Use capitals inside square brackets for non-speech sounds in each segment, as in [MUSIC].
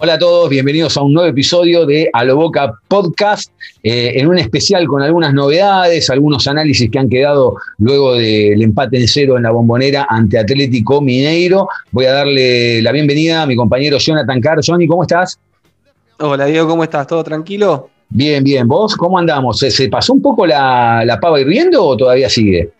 Hola a todos, bienvenidos a un nuevo episodio de A lo Boca Podcast, eh, en un especial con algunas novedades, algunos análisis que han quedado luego del empate en cero en la bombonera ante Atlético Mineiro. Voy a darle la bienvenida a mi compañero Jonathan Carr. Johnny, ¿cómo estás? Hola Diego, ¿cómo estás? ¿Todo tranquilo? Bien, bien. ¿Vos cómo andamos? ¿Se, se pasó un poco la, la pava hirviendo o todavía sigue?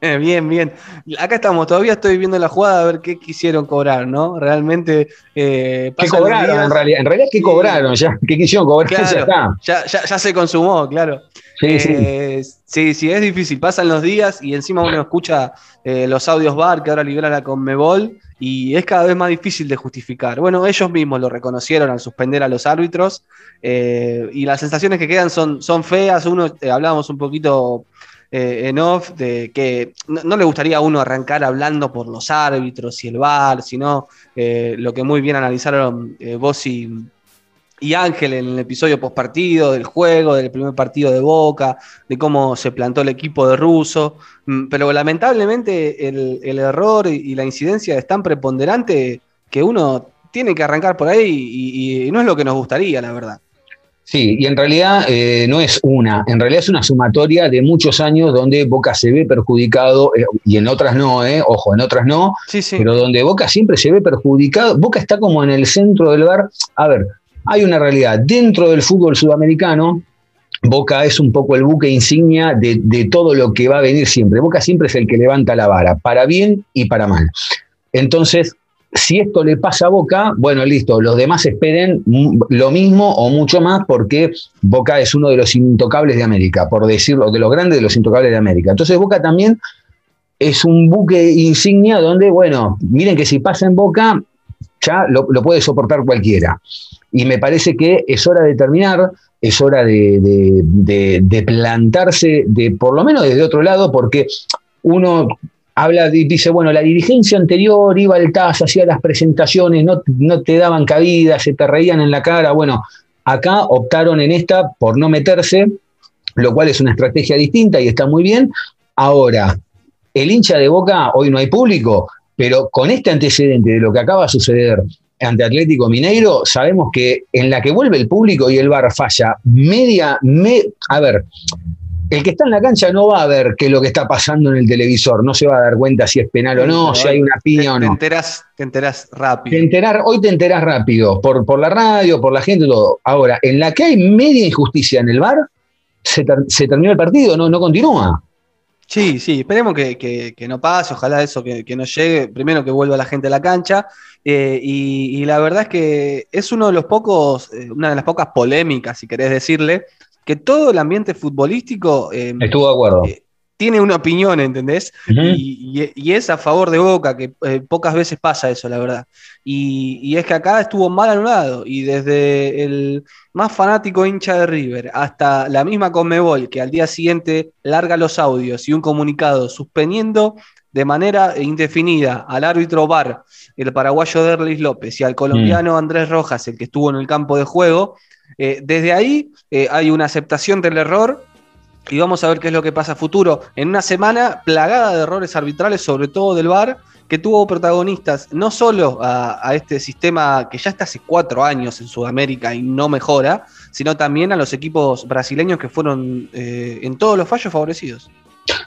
Eh, bien, bien. Acá estamos, todavía estoy viendo la jugada a ver qué quisieron cobrar, ¿no? Realmente. eh, ¿Qué cobraron días- en realidad? En realidad, ¿qué Sí. cobraron? ¿Ya? ¿Qué quisieron cobrar? [LAUGHS] Ya está. Claro, ya, ya- ya se consumó, claro. Sí, sí. Eh, sí, sí, es difícil. Pasan los días y encima uno escucha eh, los audios bar que ahora libera la Conmebol y es cada vez más difícil de justificar. Bueno, ellos mismos lo reconocieron al suspender a los árbitros y las sensaciones que quedan son, son feas. Uno, hablábamos un poquito eh, en off de que no, le gustaría a uno arrancar hablando por los árbitros y el bar, sino eh, lo que muy bien analizaron eh, vos y, Ángel en el episodio postpartido del juego, del primer partido de Boca, de cómo se plantó el equipo de Russo. Mm, Pero lamentablemente el, error y la incidencia es tan preponderante que uno tiene que arrancar por ahí y no es lo que nos gustaría, la verdad. Sí, y en realidad eh, no es una, en realidad es una sumatoria de muchos años donde Boca se ve perjudicado, eh, y en otras no, eh, ojo, en otras no, Sí, sí. pero donde Boca siempre se ve perjudicado, Boca está como en el centro del bar. A ver, hay una realidad, dentro del fútbol sudamericano, Boca es un poco el buque insignia de, de todo lo que va a venir siempre. Boca siempre es el que levanta la vara, para bien y para mal. Entonces, si esto le pasa a Boca, bueno, listo, los demás esperen lo mismo o mucho más porque Boca es uno de los intocables de América, por decirlo, de los grandes de los intocables de América. Entonces Boca también es un buque insignia donde, bueno, miren que si pasa en Boca, ya lo, puede soportar cualquiera. Y me parece que es hora de terminar, es hora de, de- de- de plantarse, de, por lo menos desde otro lado, porque uno habla, dice, bueno, la dirigencia anterior iba al TAS, hacía las presentaciones, no, no te daban cabida, se te reían en la cara. Bueno, acá optaron en esta por no meterse, lo cual es una estrategia distinta y está muy bien. Ahora, el hincha de Boca, hoy no hay público, pero con este antecedente de lo que acaba de suceder ante Atlético Mineiro, sabemos que en la que vuelve el público y el bar falla media, me, a ver, el que está en la cancha no va a ver qué es lo que está pasando en el televisor, no se va a dar cuenta si es penal o no, si hay una te, piña o te no. enterás, te enterás Te rápido. enterar, hoy te enterás rápido, por, por la radio, por la gente, todo. Ahora, en la que hay media injusticia en el bar, se, ter- se terminó el partido, no, no continúa. Sí, sí, esperemos que, que- que no pase, ojalá eso que, que no llegue, primero que vuelva la gente a la cancha, eh, y, y la verdad es que es uno de los pocos, eh, una de las pocas polémicas, si querés decirle, que todo el ambiente futbolístico eh, Estuvo de acuerdo. eh, tiene una opinión, ¿entendés? Y, y- y es a favor de Boca, que eh, pocas veces pasa eso, la verdad. Y, y es que acá estuvo mal anulado, y desde el más fanático hincha de River hasta la misma Conmebol, que al día siguiente larga los audios y un comunicado suspendiendo de manera indefinida al árbitro VAR, el paraguayo Derlis López, y al colombiano Andrés Rojas, el que estuvo en el campo de juego, eh, desde ahí eh, hay una aceptación del error y vamos a ver qué es lo que pasa a futuro. En una semana plagada de errores arbitrales, sobre todo del VAR, que tuvo protagonistas no solo a, a este sistema que ya está hace cuatro años en Sudamérica y no mejora, sino también a los equipos brasileños que fueron eh, en todos los fallos favorecidos.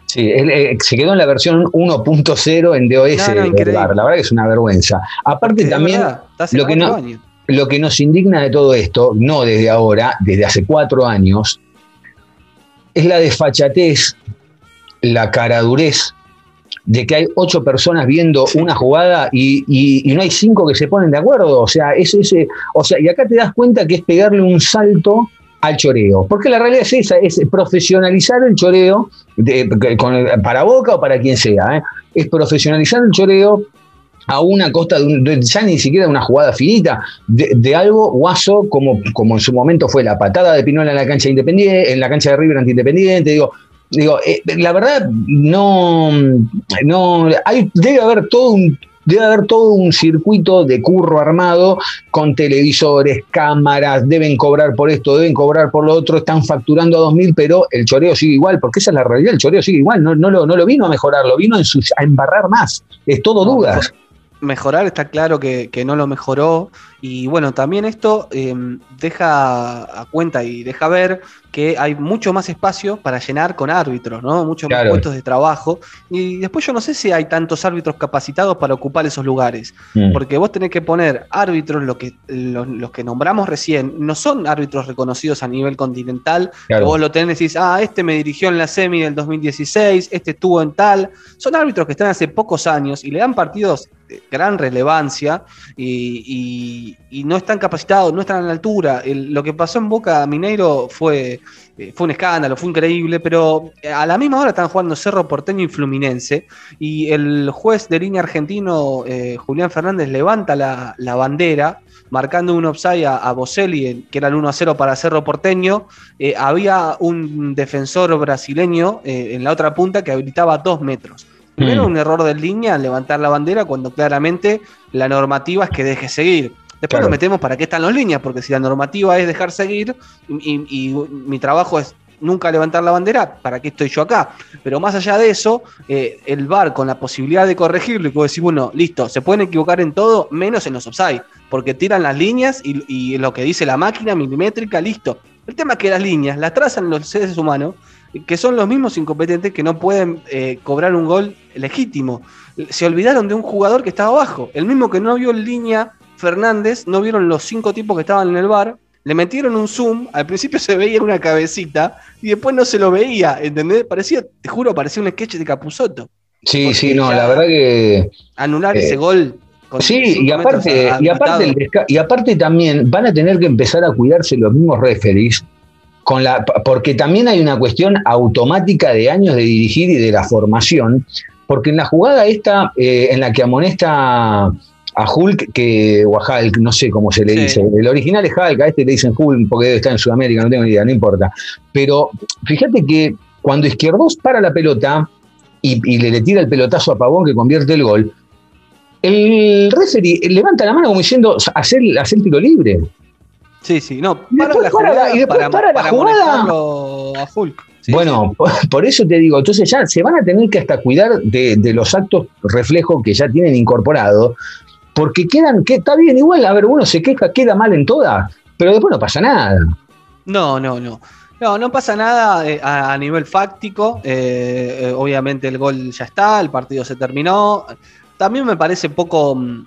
Sí, él, eh, se quedó en la versión 1.0 en DOS. No, no, del. VAR. La verdad que es una vergüenza. Aparte Es también, verdad, lo que no- años. Lo que nos indigna de todo esto, no desde ahora, desde hace cuatro años, es la desfachatez, la caradurez de que hay ocho personas viendo una jugada y, y- y no hay cinco que se ponen de acuerdo. O sea, es ese, o sea, y acá te das cuenta que es pegarle un salto al choreo. Porque la realidad es esa, es profesionalizar el choreo de- con el- para Boca o para quien sea. ¿eh? Es profesionalizar el choreo a una costa de, un- de- ya ni siquiera una jugada finita, de, de algo guaso como, como en su momento fue la patada de Pinola en la cancha independiente, en la cancha de River ante Independiente, digo, digo, eh, la verdad no, no hay, debe haber todo un Debe haber todo un circuito de curro armado con televisores, cámaras, deben cobrar por esto, deben cobrar por lo otro, están facturando a 2.000, pero el choreo sigue igual, porque esa es la realidad, el choreo sigue igual, no, no, lo, no lo vino a mejorar, lo vino a, embarrar más, es todo No, dudas. Mejorar está claro que, que no lo mejoró. Y bueno, también esto eh, deja a cuenta y deja ver que hay mucho más espacio para llenar con árbitros, ¿no? Muchos más puestos de trabajo. Y después yo no sé si hay tantos árbitros capacitados para ocupar esos lugares. Mm. Porque vos tenés que poner árbitros, lo que, los, los que nombramos recién, no son árbitros reconocidos a nivel continental. Claro. vos lo tenés y decís, ah, este me dirigió en la semi del 2016, este estuvo en tal. Son árbitros que están hace pocos años y le dan partidos de gran relevancia y, y- y no están capacitados, no están a la altura. El- lo que pasó en Boca Mineiro fue, eh, fue un escándalo, fue increíble, pero a la misma hora están jugando Cerro Porteño y Fluminense y el juez de línea argentino, eh, Julián Fernández, levanta la, la bandera marcando un offside a, a Boselli, que era el 1 a 0 para Cerro Porteño. Eh, había un defensor brasileño eh, en la otra punta que habilitaba dos metros. Primero, Mm. un error de línea levantar la bandera cuando claramente la normativa es que deje seguir. Después Claro. nos metemos para qué están los líneas, porque si la normativa es dejar seguir y, y- y mi trabajo es nunca levantar la bandera, ¿para qué estoy yo acá? Pero más allá de eso, eh, el VAR con la posibilidad de corregirlo y que decís, bueno, listo, se pueden equivocar en todo, menos en los offside, porque tiran las líneas y, y lo que dice la máquina milimétrica, listo. El tema es que las líneas las trazan los seres humanos, que son los mismos incompetentes que no pueden eh, cobrar un gol legítimo. Se olvidaron de un jugador que estaba abajo, el mismo que no vio línea Fernández, no vieron los cinco tipos que estaban en el bar, le metieron un zoom, al principio [LAUGHS] se veía una cabecita y después no se lo veía, ¿entendés? Parecía, te juro, parecía un sketch de Capuzotto. Sí, sí, no, la verdad que Anular Eh, ese gol. con Sí, y aparte, y aparte también van a tener que empezar a cuidarse los mismos referees, con la, porque también hay una cuestión automática de años de dirigir y de la formación, porque en la jugada esta, eh, en la que amonesta a Hulk, que, o a Hulk, no sé cómo se le Sí. dice, el original es Hulk, a este le dicen Hulk porque debe estar en Sudamérica, no tengo ni idea, no importa, pero fíjate que cuando Izquierdos para la pelota y, y le, le tira el pelotazo a Pavón que convierte el gol, el referee levanta la mano como diciendo, hacer, hacer tiro libre. Sí, sí, no, Y para después la para la- jugada y después para, para la para jugada. amonestarlo a Hulk. Sí, bueno, por, [LAUGHS] por eso te digo, entonces ya se van a tener que hasta cuidar de, de los actos reflejos que ya tienen incorporado, porque quedan, que está bien, igual, a ver, uno se queja, queda mal en todas, pero después no pasa nada. No, no, no. No, no pasa nada eh, a, nivel fáctico. eh, eh, obviamente el gol ya está, el partido se terminó. También me parece poco, mm,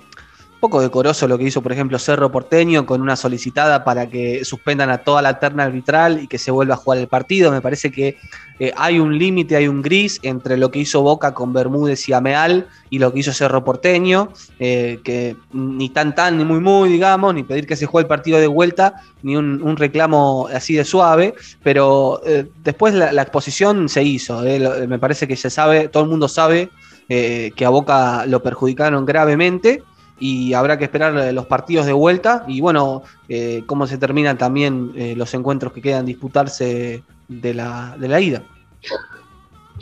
poco decoroso lo que hizo, por ejemplo, Cerro Porteño con una solicitada para que suspendan a toda la terna arbitral y que se vuelva a jugar el partido. Me parece que eh, hay un límite, hay un gris entre lo que hizo Boca con Bermúdez y Ameal y lo que hizo Cerro Porteño, eh, que ni tan tan ni muy muy, digamos, ni pedir que se juegue el partido de vuelta, ni un, reclamo así de suave, pero eh, después la, exposición se hizo. eh, me parece que se sabe, todo el mundo sabe que a Boca lo perjudicaron gravemente y habrá que esperar eh, los partidos de vuelta y bueno, eh, cómo se terminan también eh, los encuentros que quedan disputarse de la, de la ida.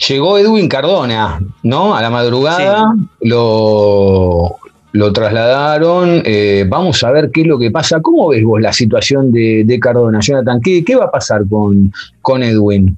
Llegó Edwin Cardona, ¿no? A la madrugada lo, lo trasladaron. eh, vamos a ver qué es lo que pasa. ¿Cómo ves vos la situación de, de Cardona, Jonathan? ¿Qué, qué va a pasar con, con Edwin?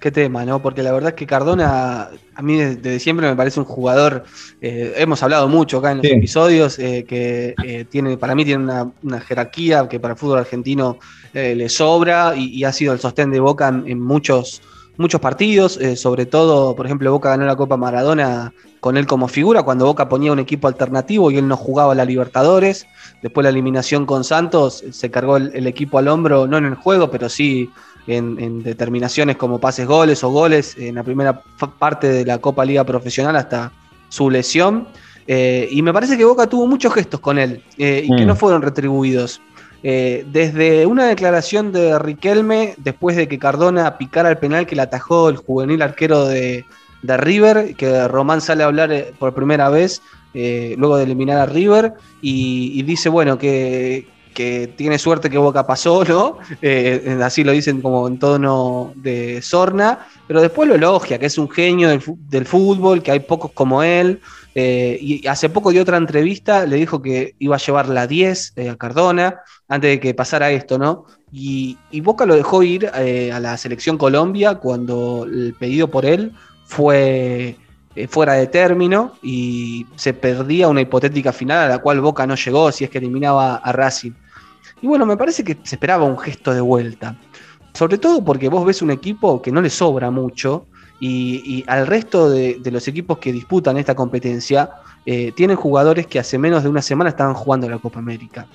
Qué tema, ¿no? Porque la verdad es que Cardona, a mí desde, desde siempre me parece un jugador, eh, hemos hablado mucho acá en los Sí. episodios, eh, que eh, tiene, para mí tiene una, una jerarquía que para el fútbol argentino le sobra y, y ha sido el sostén de Boca en, en muchos, muchos partidos, sobre todo, por ejemplo, Boca ganó la Copa Maradona con él como figura, cuando Boca ponía un equipo alternativo y él no jugaba la Libertadores, después la eliminación con Santos, se cargó el, el equipo al hombro, no en el juego, pero sí en, en determinaciones como pases goles o goles en la primera parte de la Copa Liga Profesional hasta su lesión. Eh, y me parece que Boca tuvo muchos gestos con él eh, y que Mm. no fueron retribuidos. Eh, desde una declaración de Riquelme, después de que Cardona picara el penal que le atajó el juvenil arquero de, de River, que Román sale a hablar por primera vez eh, luego de eliminar a River y, y dice, bueno, que, que tiene suerte que Boca pasó, ¿no? [LAUGHS] Eh, así lo dicen como en tono de sorna, pero después lo elogia, que es un genio del, fútbol, que hay pocos como él. eh, y hace poco dio otra entrevista, le dijo que iba a llevar la 10 eh, a Cardona antes de que pasara esto, ¿no? Y, y Boca lo dejó ir eh, a la selección Colombia cuando el pedido por él fue eh, fuera de término y se perdía una hipotética final a la cual Boca no llegó si es que eliminaba a Racing. Y bueno, me parece que se esperaba un gesto de vuelta. Sobre todo porque vos ves un equipo que no le sobra mucho y, al resto de, de los equipos que disputan esta competencia eh, tienen jugadores que hace menos de una semana estaban jugando la Copa América.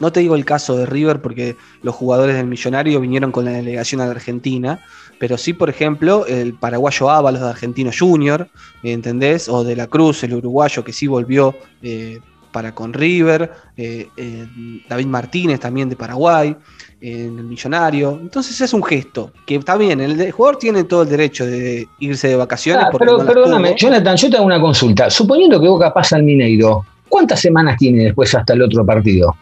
No te digo el caso de River porque los jugadores del Millonario vinieron con la delegación a la Argentina, pero sí, por ejemplo, el paraguayo Ábalos de Argentino Junior, ¿entendés? O de la Cruz, el uruguayo que sí volvió eh, para con River, eh, eh, David Martínez también de Paraguay, eh, en el Millonario. Entonces es un gesto, que está bien, el, el jugador tiene todo el derecho de irse de vacaciones. Ah, porque pero no perdóname, tuvo. Jonathan, yo te hago una consulta. Suponiendo que Boca pasa al Mineiro, ¿cuántas semanas tiene después hasta el otro partido?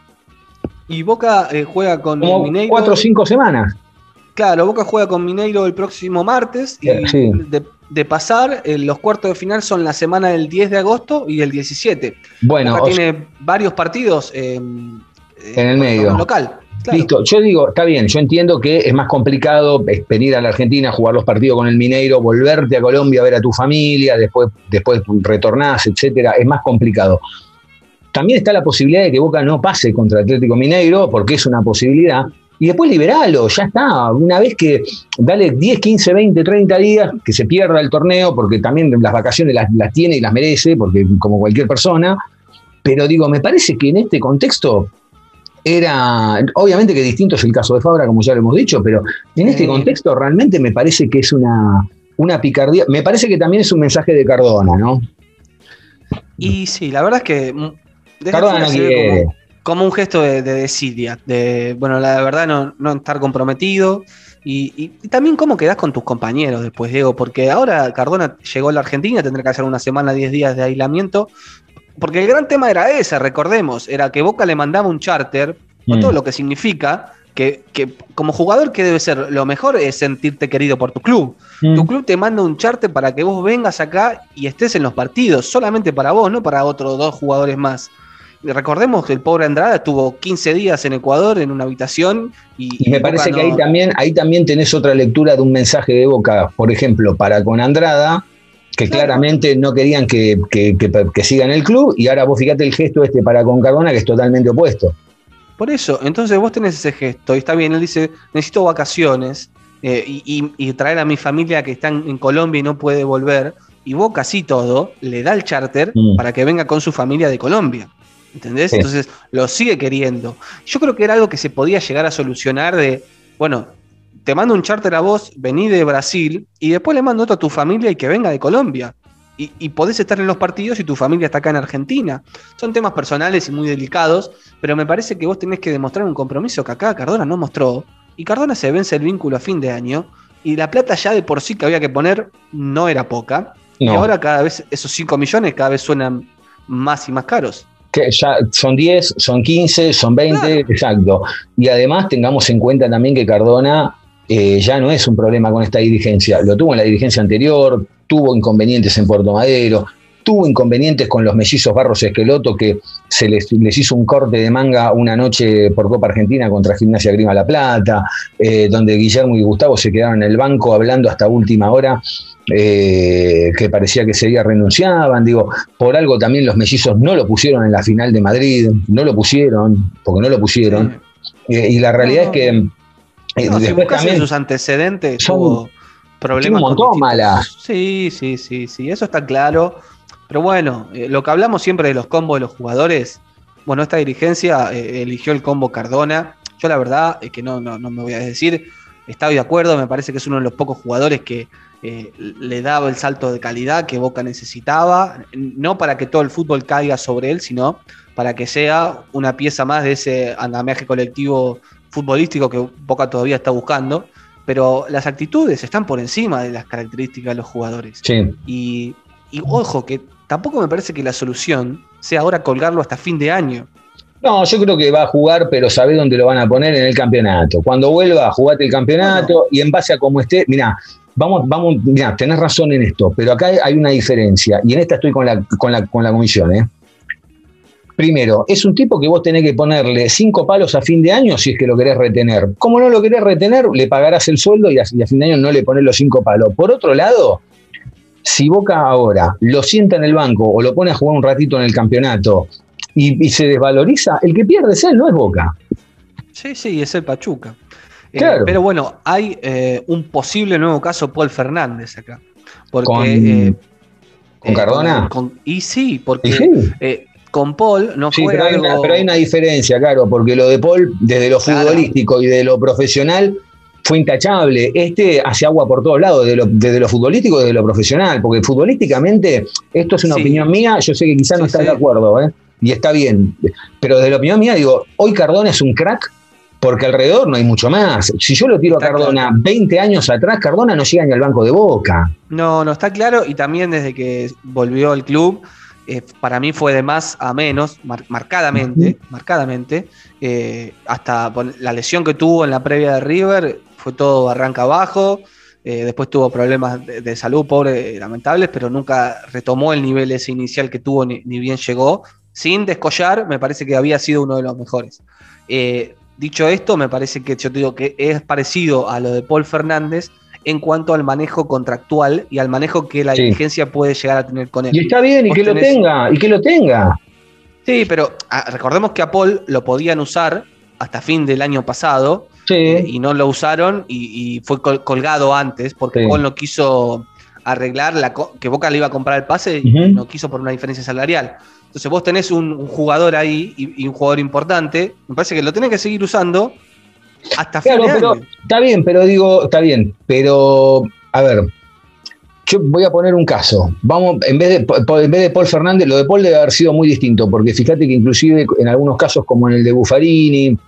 Y Boca eh, juega con el Mineiro. cuatro o cinco semanas. Claro, Boca juega con Mineiro el próximo martes y Eh, sí. de, de pasar, eh, los cuartos de final son la semana del 10 de agosto y el 17. Bueno, Boca tiene varios partidos eh, En el medio. local. claro. Listo, yo digo, está bien, yo entiendo que es más complicado venir a la Argentina, jugar los partidos con el Mineiro, volverte a Colombia a ver a tu familia, después, después retornás, etcétera, es más complicado. También está la posibilidad de que Boca no pase contra Atlético Mineiro, porque es una posibilidad, y después liberalo, ya está. Una vez que dale 10, 15, 20, 30 días, que se pierda el torneo, porque también las vacaciones las, las tiene y las merece, porque como cualquier persona, pero digo, me parece que en este contexto era, obviamente que distinto es el caso de Fabra, como ya lo hemos dicho, pero en este contexto realmente me parece que es una, una picardía. Me parece que también es un mensaje de Cardona, ¿no? Y sí, la verdad es que mm, Cardona no quiere. como, como un gesto de, de desidia, de, bueno, la verdad no, no estar comprometido. Y, y- y también cómo quedás con tus compañeros después, Diego, porque ahora Cardona llegó a la Argentina, tendrá que hacer una semana, 10 días de aislamiento, porque el gran tema era ese, recordemos, era que Boca le mandaba un charter, con Mm. todo lo que significa, que, que como jugador, que debe ser? Lo mejor es sentirte querido por tu club. Mm. Tu club te manda un charter para que vos vengas acá y estés en los partidos, solamente para vos, no para otros dos jugadores más. Recordemos que el pobre Andrada estuvo 15 días en Ecuador en una habitación y, Y me parece que ahí también, ahí también tenés otra lectura de un mensaje de Boca, por ejemplo, para con Andrada, que Claro. claramente no querían que, que, que, que siga en el club, y ahora vos fíjate el gesto este para con Cardona, que es totalmente opuesto. Por eso, entonces vos tenés ese gesto y está bien, él dice, necesito vacaciones eh, y, y- y traer a mi familia que está en en Colombia y no puede volver. Y Boca así todo, le da el charter Mm. para que venga con su familia de Colombia. ¿Entendés? Sí. Entonces lo sigue queriendo. Yo creo que era algo que se podía llegar a solucionar de, bueno, te mando un charter a vos, vení de Brasil y después le mando otro a tu familia y que venga de Colombia. Y, y podés estar en los partidos y tu familia está acá en Argentina. Son temas personales y muy delicados, pero me parece que vos tenés que demostrar un compromiso que acá Cardona no mostró. Y Cardona se vence el vínculo a fin de año. Y la plata ya de por sí que había que poner no era poca. Y ahora cada vez esos 5 millones cada vez suenan más y más caros. Que ya son 10, son 15, son 20, Claro. exacto. Y además tengamos en cuenta también que Cardona eh, ya no es un problema con esta dirigencia. Lo tuvo en la dirigencia anterior, tuvo inconvenientes en Puerto Madero, tuvo inconvenientes con los mellizos Barros Esqueloto, que se les, les hizo un corte de manga una noche por Copa Argentina contra Gimnasia Grima La Plata, eh, donde Guillermo y Gustavo se quedaron en el banco hablando hasta última hora. eh, que parecía que sería renunciaban, digo, por algo también los mellizos no lo pusieron en la final de Madrid, no lo pusieron, porque no lo pusieron, Eh, y la realidad es que No, si después en también sus antecedentes, son- problemas. un montón malas. Sí, sí, sí, sí, eso está claro. Pero bueno, eh, lo que hablamos siempre de los combos de los jugadores, bueno, esta dirigencia eh, eligió el combo Cardona. Yo la verdad es que no, no, no me voy a decir, estoy de acuerdo, me parece que es uno de los pocos jugadores que eh, le daba el salto de calidad que Boca necesitaba, no para que todo el fútbol caiga sobre él, sino para que sea una pieza más de ese andamiaje colectivo futbolístico que Boca todavía está buscando. Pero las actitudes están por encima de las características de los jugadores. Sí. Y, y ojo, que tampoco me parece que la solución sea ahora colgarlo hasta fin de año. No, yo creo que va a jugar, pero sabe dónde lo van a poner en el campeonato. Cuando vuelva, jugate el campeonato y en base a cómo esté, mira, vamos, vamos, mira, tenés razón en esto, pero acá hay una diferencia, y en esta estoy con la, con la, con la comisión, ¿eh? Primero, es un tipo que vos tenés que ponerle cinco palos a fin de año si es que lo querés retener. Como no lo querés retener, le pagarás el sueldo y a, y a fin de año no le pones los cinco palos. Por otro lado, si Boca ahora lo sienta en el banco o lo pone a jugar un ratito en el campeonato y, y se desvaloriza, el que pierde es él, no es Boca. Sí, sí, es el Pachuca. Eh, Claro. pero bueno, hay eh, un posible nuevo caso Paul Fernández acá. Porque, Con- eh, ¿Con Cardona? con- y sí, porque sí. con Paul no Sí, fue pero hay, una, pero hay una diferencia, claro, porque lo de Paul, desde lo Claro. futbolístico y de lo profesional, fue intachable. Este hace agua por todos lados, de lo- desde lo futbolístico y desde lo profesional, porque futbolísticamente, esto es una Sí. opinión mía, yo sé que quizás no Sí, estás sí. de acuerdo, ¿eh? y está bien, pero desde la opinión mía digo, hoy Cardona es un crack. Porque alrededor no hay mucho más. Si yo lo tiro Está a Cardona claro. 20 años atrás, Cardona no llega ni al banco de boca. No, no está claro y también desde que volvió al club, eh, para mí fue de más a menos, mar- marcadamente, marcadamente, eh, hasta la lesión que tuvo en la previa de River, fue todo arranca abajo, eh, después tuvo problemas de, de salud, pobre, lamentables, pero nunca retomó el nivel ese inicial que tuvo ni, ni bien llegó, sin descollar, me parece que había sido uno de los mejores. Eh, dicho esto, me parece que yo te digo que es parecido a lo de Paul Fernández, en cuanto al manejo contractual y al manejo que la Sí. dirigencia puede llegar a tener con él. Y está bien, y que lo tenga, y que lo tenga. Sí, pero ah, recordemos que a Paul lo podían usar hasta fin del año pasado Sí. eh, y no lo usaron y, y fue col- colgado antes porque Sí. Paul no quiso arreglar la co- que Boca le iba a comprar el pase y no quiso por una diferencia salarial. Entonces vos tenés un, un jugador ahí y, y un jugador importante, me parece que lo tenés que seguir usando hasta Claro, pero año. está bien, pero digo, está bien, pero a ver, yo voy a poner un caso. Vamos, en vez de en vez de Paul Fernández, lo de Paul debe haber sido muy distinto, porque fíjate que inclusive en algunos casos, como en el de Buffarini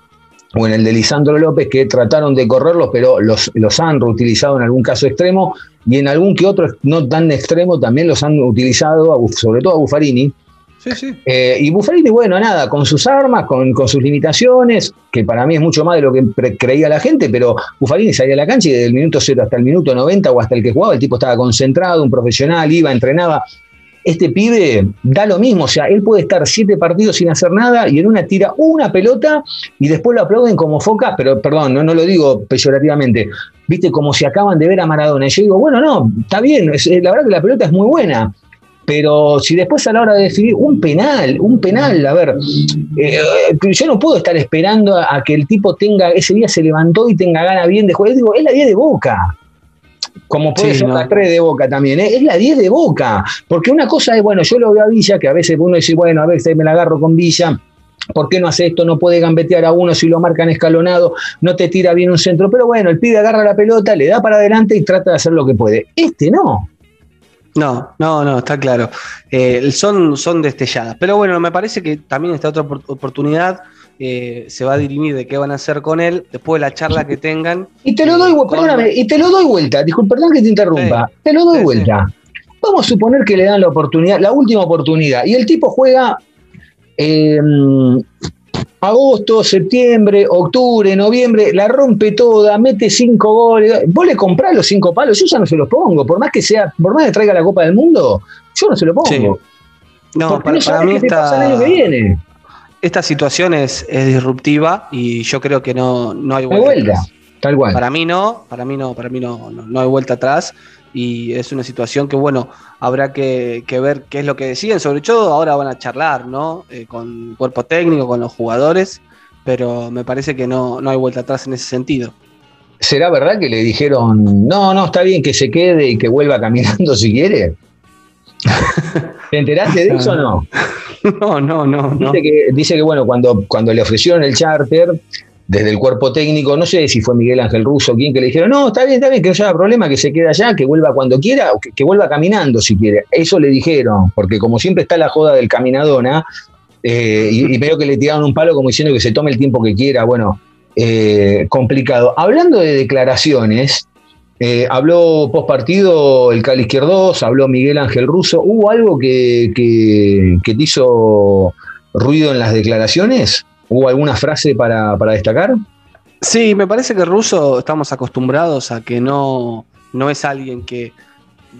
o en el de Lisandro López, que trataron de correrlos, pero los, los han reutilizado en algún caso extremo, y en algún que otro no tan extremo también los han utilizado, sobre todo a Buffarini. Sí, sí. Eh, y Buffarini, bueno, nada, con sus armas, con, con sus limitaciones, que para mí es mucho más de lo que creía la gente, pero Buffarini salía a la cancha y desde el minuto 0 hasta el minuto 90 o hasta el que jugaba, el tipo estaba concentrado, un profesional, iba, entrenaba. Este pibe da lo mismo, o sea, él puede estar siete partidos sin hacer nada y en una tira una pelota y después lo aplauden como focas, pero perdón, no, lo digo peyorativamente, viste, como si acaban de ver a Maradona. Y yo digo, bueno, no, está bien, es- la verdad que la pelota es muy buena, pero si después a la hora de definir un penal, un penal, a ver, eh, yo no puedo estar esperando a, que el tipo tenga, ese día se levantó y tenga gana bien de jugar. Yo digo, es la 10 de boca. Como puede Sí, ser no. la 3 de boca también, ¿eh? es la 10 de boca. Porque una cosa es, bueno, yo lo veo a Villa, que a veces uno dice, bueno, a veces me la agarro con Villa. ¿Por qué no hace esto? No puede gambetear a uno si lo marcan escalonado, no te tira bien un centro. Pero bueno, el pibe agarra la pelota, le da para adelante y trata de hacer lo que puede. Este no. No, no, no, está claro. Eh, son, son destelladas. Pero bueno, me parece que también esta otra opor- oportunidad eh, se va a dirimir de qué van a hacer con él después de la charla que tengan. Y te lo doy, Eh, con- perdóname, y te lo doy vuelta, disculpa, perdón que te interrumpa, te lo doy Sí, sí. vuelta. Vamos a suponer que le dan la oportunidad, la última oportunidad, y el tipo juega eh, agosto, septiembre, octubre, noviembre, la rompe toda, mete cinco goles. Vos le comprás los cinco palos, yo ya no se los pongo, por más que sea, por más que traiga la Copa del Mundo, yo no se lo pongo. Sí. No, porque para, no para mí esta, que viene. Esta situación es, es disruptiva y yo creo que no, no hay vuelta. vuelta, atrás. tal cual. Para mí no, para mí no, para mí no, no, no hay vuelta atrás y es una situación que bueno, habrá que, que ver qué es lo que deciden, sobre todo ahora van a charlar, ¿no? Eh, con el cuerpo técnico, con los jugadores, pero me parece que no, no hay vuelta atrás en ese sentido. ¿Será verdad que le dijeron, no, no, está bien que se quede y que vuelva caminando [LAUGHS] si quiere? [LAUGHS] ¿Te enteraste de eso o no? [LAUGHS] No, no, no, no. Dice, que, dice que, bueno, cuando, cuando le ofrecieron el charter, desde el cuerpo técnico, no sé si fue Miguel Ángel Russo quien que le dijeron, no, está bien, está bien, que no haya problema, que se quede allá, que vuelva cuando quiera, o que, que vuelva caminando si quiere. Eso le dijeron, porque como siempre está la joda del caminadona, eh, y, y veo que le tiraron un palo como diciendo que se tome el tiempo que quiera, bueno, eh, complicado. Hablando de declaraciones, eh, habló post partido el Cali Izquierdos, habló Miguel Ángel Russo, ¿hubo algo que, que- que te hizo ruido en las declaraciones? ¿Hubo alguna frase para, para destacar? Sí, me parece que Russo estamos acostumbrados a que no, no es alguien que,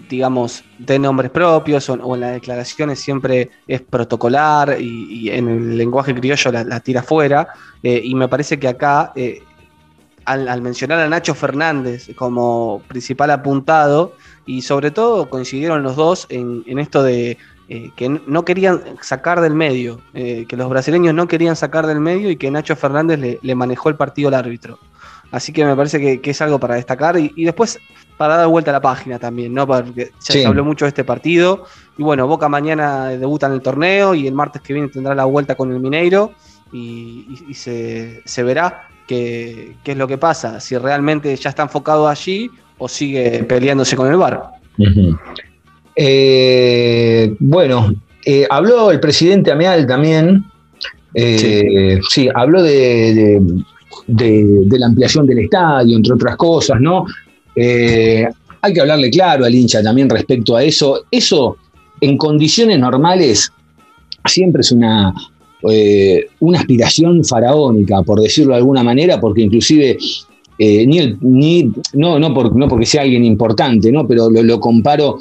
digamos, dé nombres propios o, en las declaraciones siempre es protocolar y, en el lenguaje criollo la, la tira fuera. Eh, y me parece que acá, eh, al, al mencionar a Nacho Fernández como principal apuntado, y sobre todo coincidieron los dos en, en esto de eh, que no querían sacar del medio, eh, que los brasileños no querían sacar del medio y que Nacho Fernández le, le manejó el partido al árbitro. Así que me parece que, que es algo para destacar y, y después para dar vuelta a la página también, ¿no? Porque ya Sí. se habló mucho de este partido. Y bueno, Boca mañana debuta en el torneo y el martes que viene tendrá la vuelta con el Mineiro y, y- y se, se verá qué, qué es lo que pasa, si realmente ya está enfocado allí o sigue peleándose con el VAR. Ujú. Eh, bueno, eh, habló el presidente Ameal también. Eh, sí. habló de, de- de- de la ampliación del estadio, entre otras cosas, ¿no? Eh, hay que hablarle claro al hincha también respecto a eso. Eso, en condiciones normales, siempre es una, eh, una aspiración faraónica, por decirlo de alguna manera, porque inclusive eh, ni el, ni, no, no, no porque sea alguien importante, ¿no? pero lo, comparo,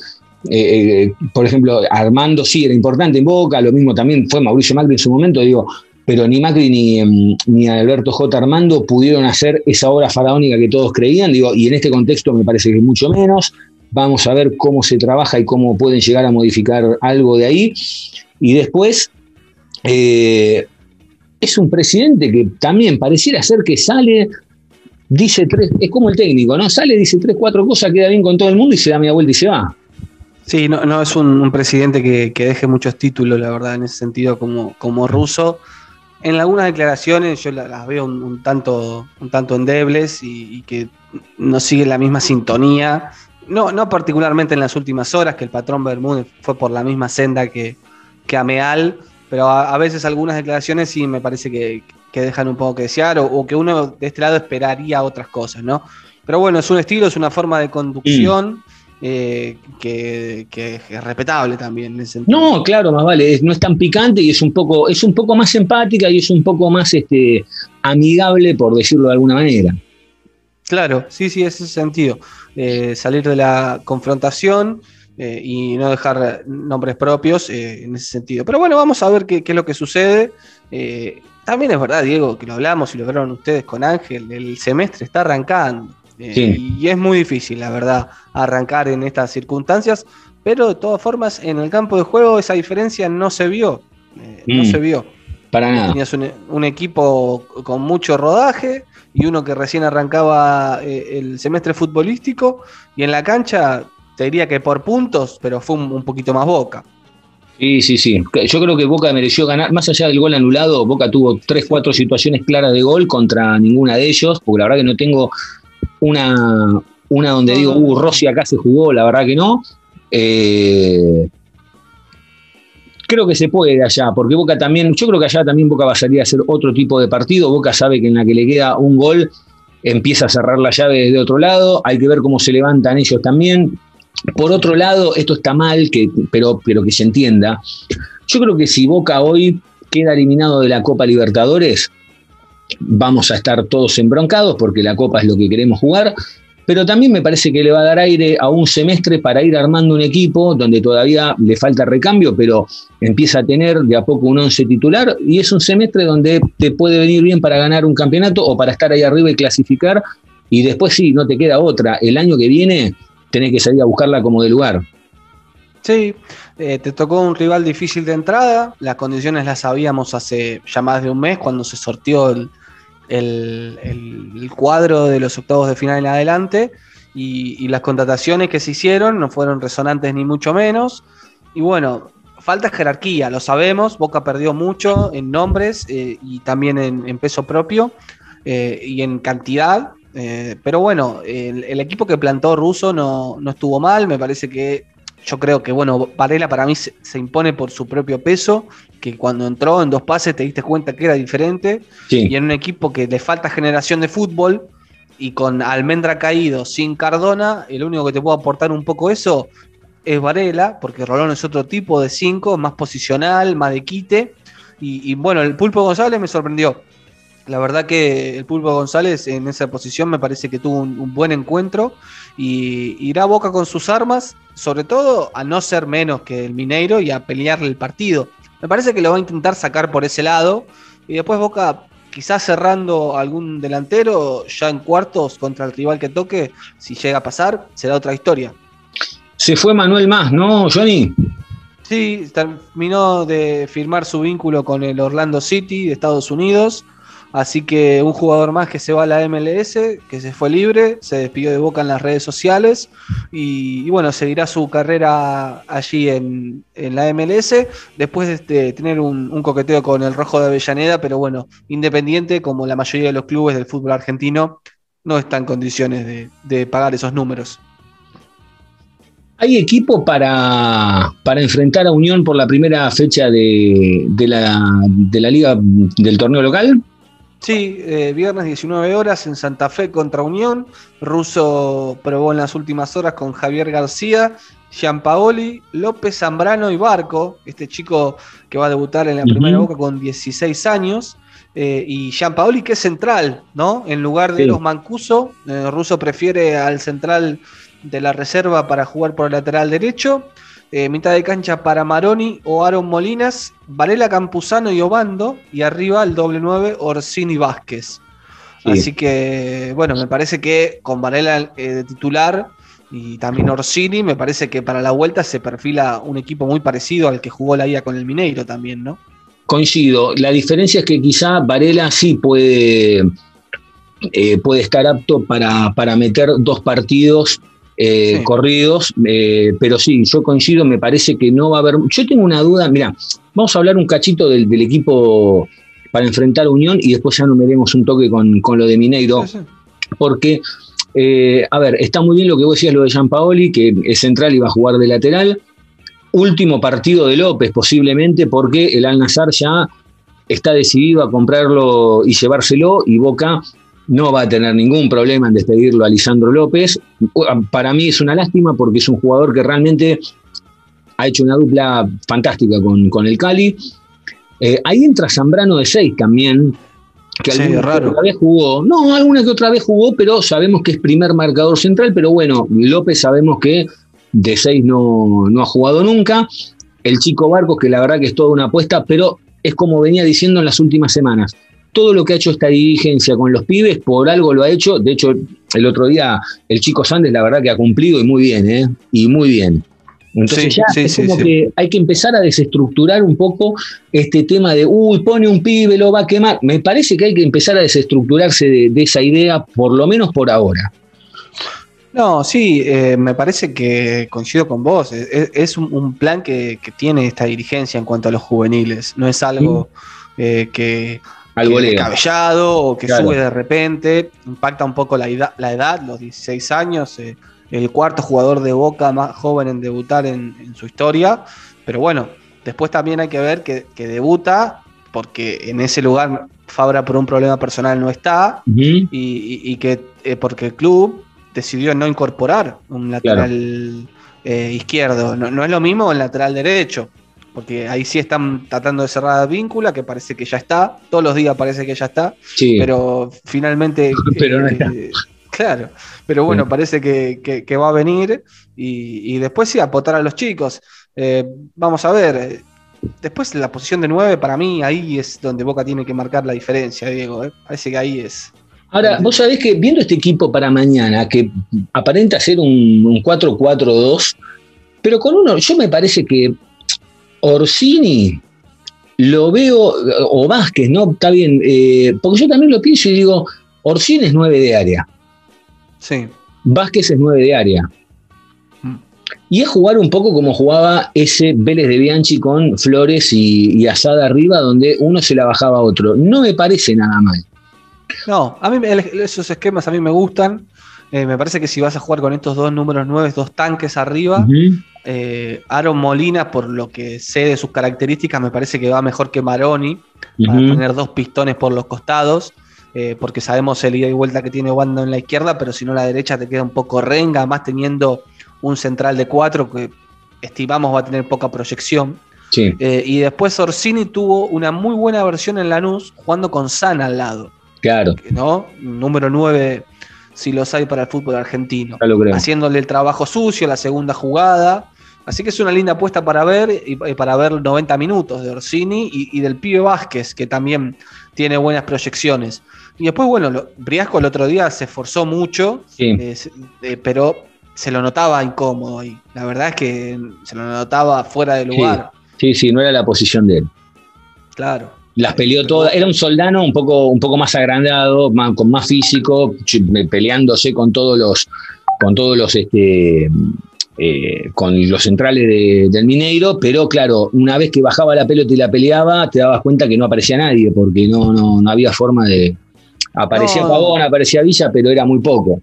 eh, por ejemplo, Armando sí era importante en Boca, lo mismo también fue Mauricio Macri en su momento, digo, pero ni Macri ni, em, ni Alberto J. Armando pudieron hacer esa obra faraónica que todos creían, digo, y en este contexto me parece que mucho menos. Vamos a ver cómo se trabaja y cómo pueden llegar a modificar algo de ahí. Y después, eh, es un presidente que también pareciera ser que sale, dice tres, es como el técnico, ¿no? Sale, dice tres, cuatro cosas, queda bien con todo el mundo y se da media vuelta y se va. Sí, no, no es un, presidente que, que deje muchos títulos, la verdad, en ese sentido, como, como ruso. En algunas declaraciones yo la- las veo un, tanto, un tanto endebles y, que no siguen la misma sintonía. No, no particularmente en las últimas horas, que el patrón Bermúdez fue por la misma senda que, que Ameal, pero a, a veces algunas declaraciones sí me parece que, que dejan un poco que desear o, o que uno de este lado esperaría otras cosas, ¿no? Pero bueno, es un estilo, es una forma de conducción eh, que, que es respetable también en ese sentido. No, claro, más vale, es- no es tan picante y es un poco, es un poco más empática y es un poco más este, amigable, por decirlo de alguna manera. Claro, sí, sí, ese sentido. Eh, salir de la confrontación eh, y no dejar nombres propios eh, en ese sentido. Pero bueno, vamos a ver qué, qué es lo que sucede. Eh, también es verdad, Diego, que lo hablamos y lo vieron ustedes con Ángel, el semestre está arrancando. Eh, Sí. Y es muy difícil, la verdad, arrancar en estas circunstancias. Pero de todas formas, en el campo de juego esa diferencia no se vio. Eh, No Mm. se vio. Para nada. Tenías un, un equipo con mucho rodaje y uno que recién arrancaba eh, el semestre futbolístico y en la cancha te diría que por puntos, pero fue un, poquito más boca. Sí, sí, sí. Yo creo que Boca mereció ganar, más allá del gol anulado, Boca tuvo tres, cuatro situaciones claras de gol contra ninguna de ellos, porque la verdad que no tengo una, una donde digo, uh. Rossi acá se jugó, la verdad que no. Eh, creo que se puede allá, porque Boca también, yo creo que allá también Boca va a salir a hacer otro tipo de partido. Boca sabe que en la que le queda un gol empieza a cerrar la llave desde otro lado, hay que ver cómo se levantan ellos también. Por otro lado, esto está mal, pero, pero que se entienda. Yo creo que si Boca hoy queda eliminado de la Copa Libertadores, vamos a estar todos embroncados porque la Copa es lo que queremos jugar, pero también me parece que le va a dar aire a un semestre para ir armando un equipo donde todavía le falta recambio, pero empieza a tener de a poco un once titular y es un semestre donde te puede venir bien para ganar un campeonato o para estar ahí arriba y clasificar y después sí, no te queda otra. El año que viene tenés que salir a buscarla como de lugar. Sí, eh, te tocó un rival difícil de entrada, las condiciones las sabíamos hace ya más de un mes cuando se sortió el, el- cuadro de los octavos de final en adelante y, las contrataciones que se hicieron no fueron resonantes ni mucho menos. Y bueno, falta jerarquía, lo sabemos, Boca perdió mucho en nombres eh, y también en, en peso propio. eh, y en cantidad. Eh, pero bueno, el, el equipo que plantó Russo no, no estuvo mal. Me parece que yo creo que, bueno, Varela para mí se, se impone por su propio peso. Que cuando entró en dos pases te diste cuenta que era diferente. Sí. Y en un equipo que le falta generación de fútbol y con Almendra caído, sin Cardona, el único que te puede aportar un poco eso es Varela, porque Rolón es otro tipo de 5, más posicional, más de quite. Y, y bueno, el Pulpo González me sorprendió. La verdad que el Pulpo González en esa posición me parece que tuvo un, un buen encuentro y irá a Boca con sus armas, sobre todo a no ser menos que el Mineiro y a pelearle el partido. Me parece que lo va a intentar sacar por ese lado y después Boca quizás cerrando algún delantero ya en cuartos contra el rival que toque, si llega a pasar, será otra historia. Se fue Manuel Más, ¿no, Johnny? Sí, terminó de firmar su vínculo con el Orlando City de Estados Unidos. Así que un jugador más que se va a la MLS, que se fue libre, se despidió de Boca en las redes sociales y, bueno, seguirá su carrera allí en, en la MLS después de este, tener un, un, coqueteo con el Rojo de Avellaneda, pero bueno, Independiente, como la mayoría de los clubes del fútbol argentino, no está en condiciones de, de pagar esos números. ¿Hay equipo para, para, enfrentar a Unión por la primera fecha de, de, la, de la liga del torneo local? Sí, eh, viernes 19 horas en Santa Fe contra Unión. Russo probó en las últimas horas con Javier García, Gianpaoli, López Zambrano y Barco, este chico que va a debutar en la primera uh -huh. boca con 16 años. Eh, y Gianpaoli que es central, ¿no? En lugar de sí. los Mancuso, eh, Russo prefiere al central de la reserva para jugar por el lateral derecho. Eh, mitad de cancha para Maroni o Aaron Molinas, Varela Campuzano y Obando, y arriba el doble 9 Orsini Vázquez. Sí. Así que, bueno, me parece que con Varela eh, de titular y también Orsini, me parece que para la vuelta se perfila un equipo muy parecido al que jugó la IA con el Mineiro también, ¿no? Coincido. La diferencia es que quizá Varela sí puede, eh, puede estar apto para, para meter dos partidos eh, sí. corridos, eh, pero sí, yo coincido, me parece que no va a haber. Yo tengo una duda, mira, vamos a hablar un cachito del, del, equipo para enfrentar a Unión y después ya nos veremos un toque con, con lo de Mineiro, sí, sí. porque, eh, a ver, está muy bien lo que vos decías, lo de Gianpaoli, que es central y va a jugar de lateral. Último partido de López, posiblemente, porque el Al Nazar ya está decidido a comprarlo y llevárselo, y Boca no va a tener ningún problema en despedirlo a Lisandro López. Para mí es una lástima porque es un jugador que realmente ha hecho una dupla fantástica con, con el Cali. Eh, ahí entra Zambrano de 6 también, que sí, alguna raro. que otra vez jugó. No, alguna que otra vez jugó, pero sabemos que es primer marcador central. Pero bueno, López sabemos que de 6 no, no ha jugado nunca. El chico Barcos, que la verdad que es toda una apuesta, pero es como venía diciendo en las últimas semanas todo lo que ha hecho esta dirigencia con los pibes, por algo lo ha hecho. De hecho, el otro día el chico Sandes, la verdad que ha cumplido y muy bien, ¿eh? Y muy bien. Entonces sí, ya sí, es sí, como que hay que empezar a desestructurar un poco este tema de, uy, pone un pibe, lo va a quemar. Me parece que hay que empezar a desestructurarse de, de esa idea, por lo menos por ahora. No, sí, eh, me parece que coincido con vos. Es, es un, un, plan que, que, tiene esta dirigencia en cuanto a los juveniles. No es algo eh, que algo que cabellado o que claro. sube de repente, impacta un poco la edad, la edad los 16 años, eh, el cuarto jugador de Boca más joven en debutar en, en, su historia, pero bueno, después también hay que ver que, que debuta porque en ese lugar Fabra por un problema personal no está uh -huh. y, y, y, que eh, porque el club decidió no incorporar un lateral claro. eh, izquierdo, no, no es lo mismo el lateral derecho porque ahí sí están tratando de cerrar la víncula, que parece que ya está, todos los días parece que ya está, sí. pero finalmente... [LAUGHS] pero no está. Eh, claro, pero bueno, sí. parece que, que, que, va a venir y, y, después sí, apotar a los chicos. Eh, vamos a ver, después la posición de 9 para mí ahí es donde Boca tiene que marcar la diferencia, Diego, ¿eh? parece que ahí es... Ahora, vos sabés que viendo este equipo para mañana, que aparenta ser un, un 4-4-2, pero con uno, yo me parece que Orsini lo veo, o Vázquez, ¿no? Está bien, eh, porque yo también lo pienso y digo, Orsini es nueve de área. Sí. Vázquez es nueve de área. Mm. Y es jugar un poco como jugaba ese Vélez de Bianchi con Flores y, y Asada arriba, donde uno se la bajaba a otro. No me parece nada mal. No, a mí esos esquemas a mí me gustan. Eh, me parece que si vas a jugar con estos dos números 9, dos tanques arriba. Eh, Aaron Molina, por lo que sé de sus características, me parece que va mejor que Maroni para tener dos pistones por los costados, eh, porque sabemos el ida y vuelta que tiene Wanda en la izquierda, pero si no la derecha te queda un poco renga, más teniendo un central de cuatro que estimamos va a tener poca proyección. Sí, Eh, y después Orsini tuvo una muy buena versión en Lanús jugando con Sana al lado, claro, ¿no? Número 9, si los hay para el fútbol argentino haciéndole el trabajo sucio, la segunda jugada. Así que es una linda apuesta para ver y y para ver 90 minutos de Orsini y, y del pibe Vázquez, que también tiene buenas proyecciones. Y después, bueno, lo- Briasco el otro día se esforzó mucho, Sí. eh, eh, pero se lo notaba incómodo y la verdad es que se lo notaba fuera de lugar. Sí, sí, no era la posición de él. Claro. Las peleó todas. Era un soldano un poco, un poco más agrandado, más- con más físico, peleándose con todos los, con todos los, este, eh, con los centrales de- del Mineiro, pero claro, una vez que bajaba la pelota y la peleaba, te dabas cuenta que no aparecía nadie, porque no, no, no había forma de. Aparecía No. Pavón, aparecía Villa, pero era muy poco.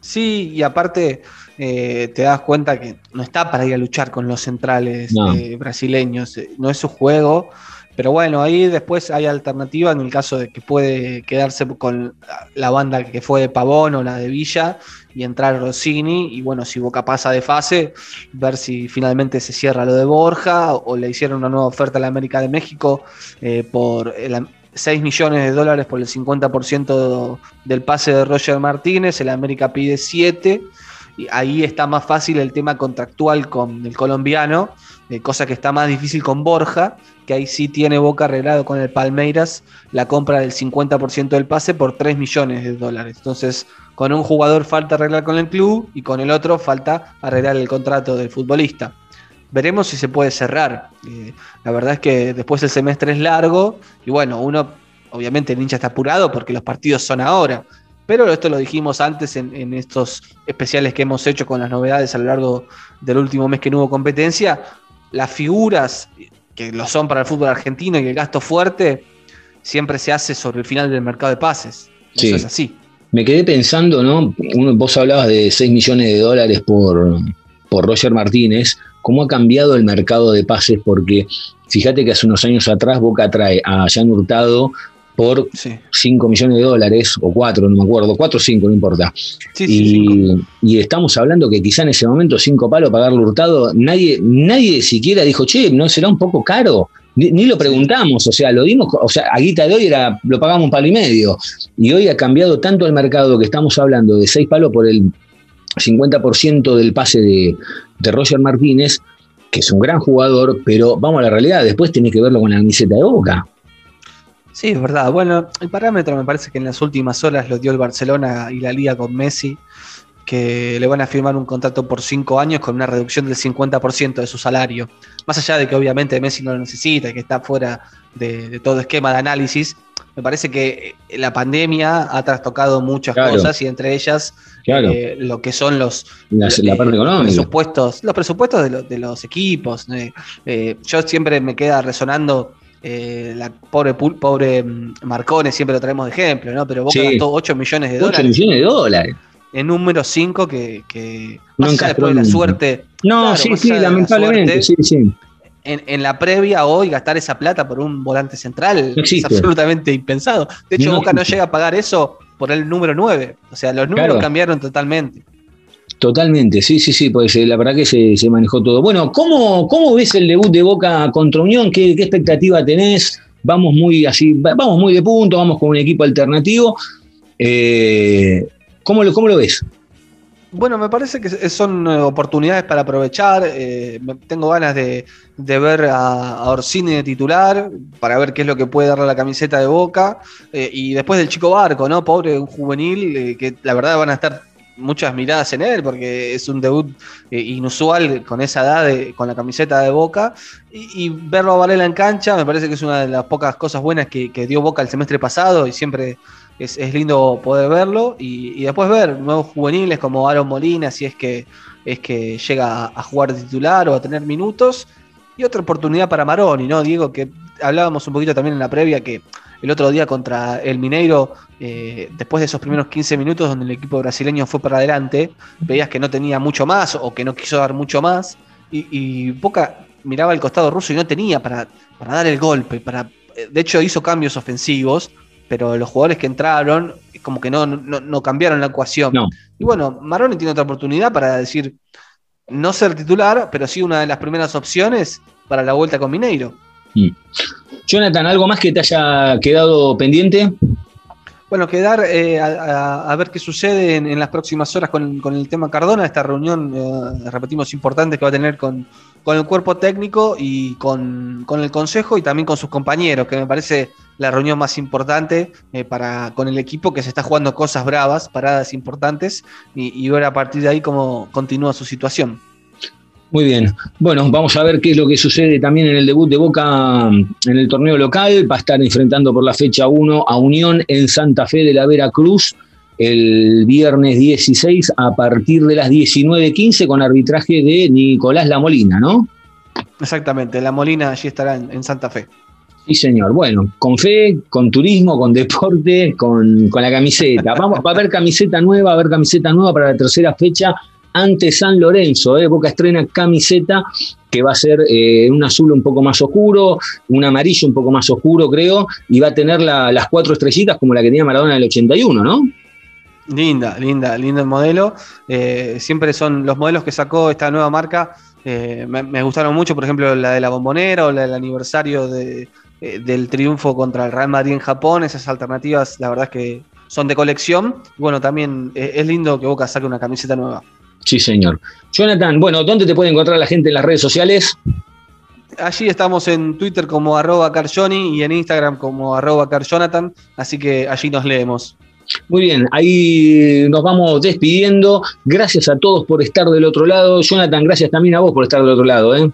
Sí, y aparte eh, te das cuenta que no está para ir a luchar con los centrales No. eh, brasileños, no es su juego. Pero bueno, ahí después hay alternativa en el caso de que puede quedarse con la banda que fue de Pavón o la de Villa y entrar Rossini. Y bueno, si Boca pasa de fase, ver si finalmente se cierra lo de Borja o le hicieron una nueva oferta a la América de México eh, por el, 6 millones de dólares por el 50% del pase de Roger Martínez, el América pide 7, y ahí está más fácil el tema contractual con el colombiano, eh, cosa que está más difícil con Borja, que ahí sí tiene Boca arreglado con el Palmeiras la compra del 50% del pase por 3 millones de dólares. Entonces, con un jugador falta arreglar con el club y con el otro falta arreglar el contrato del futbolista. Veremos si se puede cerrar. Eh, la verdad es que después el semestre es largo y bueno, uno, obviamente el hincha está apurado porque los partidos son ahora. Pero esto lo dijimos antes en, en estos especiales que hemos hecho con las novedades a lo largo del último mes que no hubo competencia. Las figuras que lo son para el fútbol argentino y el gasto fuerte siempre se hace sobre el final del mercado de pases. Sí. Eso es así. Me quedé pensando, ¿no? Uno- vos hablabas de 6 millones de dólares por, por Roger Martínez. ¿Cómo ha cambiado el mercado de pases? Porque fíjate que hace unos años atrás Boca trae a Jan Hurtado por Sí, 5 millones de dólares, o 4, no me acuerdo, 4 o 5, no importa. sí, y, y estamos hablando que quizá en ese momento 5 palos pagarle Hurtado, nadie, nadie siquiera dijo, che, ¿no será un poco caro? Ni, ni lo preguntamos, o sea, lo dimos, o sea, a guita de hoy era, lo pagamos un palo y medio. Y hoy ha cambiado tanto el mercado que estamos hablando de 6 palos por el 50% del pase de, de Roger Martínez, que es un gran jugador, pero vamos a la realidad, después tenés que verlo con la camiseta de boca. Sí, es verdad. Bueno, el parámetro me parece que en las últimas horas lo dio el Barcelona y la Liga con Messi, que le van a firmar un contrato por cinco años con una reducción del 50% de su salario. Más allá de que obviamente Messi no lo necesita, y que está fuera de, de todo esquema de análisis, me parece que la pandemia ha trastocado muchas Claro. cosas y entre ellas Claro, eh, lo que son los, la, la eh, económica. presupuestos, los presupuestos de, lo- de los equipos. Eh, yo siempre me queda resonando eh, la pobre pobre mm, Marcone, siempre lo traemos de ejemplo, ¿no? Pero Boca Sí. gastó 8 millones de 8 dólares millones de dólares. en número 5 que, que No más allá encastró después de la suerte, No, Claro, sí, sí, la lamentablemente, suerte. sí, sí. en, en la previa hoy gastar esa plata por un volante central No es absolutamente impensado. De hecho, No Boca no llega a pagar eso por el número 9. O sea, los números Claro. cambiaron totalmente. Totalmente, sí, sí, sí, pues eh, la verdad que se, manejó todo. Bueno, ¿cómo, ¿cómo ves el debut de Boca contra Unión? ¿Qué, expectativa tenés? Vamos muy así, va- vamos muy de punto, vamos con un equipo alternativo. Eh, ¿cómo, lo, ¿Cómo lo ves? Bueno, me parece que son oportunidades para aprovechar. eh, tengo ganas de, ver a, Orsini de titular, para ver qué es lo que puede darle la camiseta de Boca. y después del chico Barco, ¿no? Pobre, un juvenil, que la verdad van a estar muchas miradas en él, porque es un debut eh, inusual con esa edad, con la camiseta de Boca. Y, verlo a Varela en cancha me parece que es una de las pocas cosas buenas que, que dio Boca el semestre pasado y siempre es, es lindo poder verlo y, y después ver nuevos juveniles como Aaron Molina, si es que, es que llega a, a jugar de titular o a tener minutos. Y otra oportunidad para Maroni, ¿no? Diego, que hablábamos un poquito también en la previa que el otro día contra el Mineiro, eh, después de esos primeros 15 minutos donde el equipo brasileño fue para adelante, veías que no tenía mucho más o que no quiso dar mucho más. Y, y Boca miraba al costado ruso y no tenía para, para dar el golpe. Para, de hecho, hizo cambios ofensivos, pero los jugadores que entraron como que no, no, no cambiaron la ecuación. No. Y bueno, Marrone tiene otra oportunidad para decir, no ser titular, pero sí una de las primeras opciones para la vuelta con Mineiro. Mm. Jonathan, ¿algo más que te haya quedado pendiente? Bueno, quedar eh, a, ver qué sucede en, las próximas horas con, el tema Cardona, esta reunión, eh, repetimos, importante que va a tener con, el cuerpo técnico y con, el consejo y también con sus compañeros, que me parece la reunión más importante eh, para, con el equipo que se está jugando cosas bravas, paradas importantes, y ver a partir de ahí cómo continúa su situación. Muy bien. Bueno, vamos a ver qué es lo que sucede también en el debut de Boca mm, en el torneo local. Va a estar enfrentando por la fecha 1 a Unión en Santa Fe de la Vera Cruz el viernes 16 a partir de las 19.15 con arbitraje de Nicolás La Molina, ¿no? Exactamente, la Molina allí estará en, en Santa Fe. Sí, señor. Bueno, con fe, con turismo, con deporte, con, con la camiseta. Vamos, va a haber camiseta nueva, va a haber camiseta nueva para la tercera fecha ante San Lorenzo. ¿eh? Boca estrena camiseta que va a ser eh, un azul un poco más oscuro, un amarillo un poco más oscuro, creo, y va a tener la- las cuatro estrellitas como la que tenía Maradona en el 81, ¿no? Linda, linda, lindo el modelo. Eh, siempre son los modelos que sacó esta nueva marca. eh, me, gustaron mucho, por ejemplo, la de la bombonera o la del aniversario de- del triunfo contra el Real Madrid en Japón. Esas alternativas, la verdad es que son de colección. Bueno, también es lindo que Boca saque una camiseta nueva. Sí, señor. Jonathan, bueno, ¿dónde te puede encontrar la gente en las redes sociales? Allí estamos en Twitter como arroba carjoni y en Instagram como arroba carjonathan, así que allí nos leemos. Muy bien, ahí nos vamos despidiendo. Gracias a todos por estar del otro lado. Jonathan, gracias también a vos por estar del otro lado. ¿eh?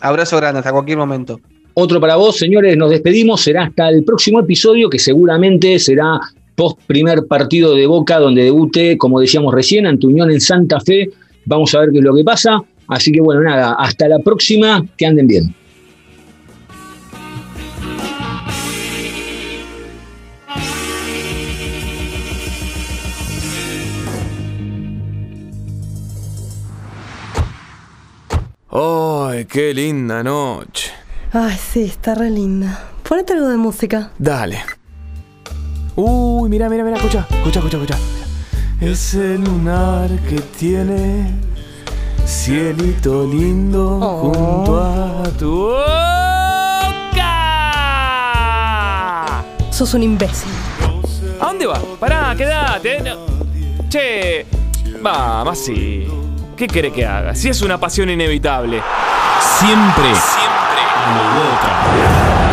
Abrazo grande, hasta cualquier momento. Otro para vos, señores, nos despedimos. Será hasta el próximo episodio, que seguramente será post primer partido de Boca, donde debute, como decíamos recién, ante Unión en Santa Fe. Vamos a ver qué es lo que pasa. Así que bueno, nada, hasta la próxima, que anden bien. ¡Ay, qué linda noche! Ay, sí, está re linda. Ponete algo de música. Dale. Uy, mira, mira, mira, escucha, escucha, escucha, escucha. Es el lunar que tiene cielito lindo Oh. junto a tu boca. Sos un imbécil. ¿A dónde va? Pará, quédate. no. Che, vamos así. ¿Qué quiere que haga? Si es una pasión inevitable. Siempre. Siempre. Boca.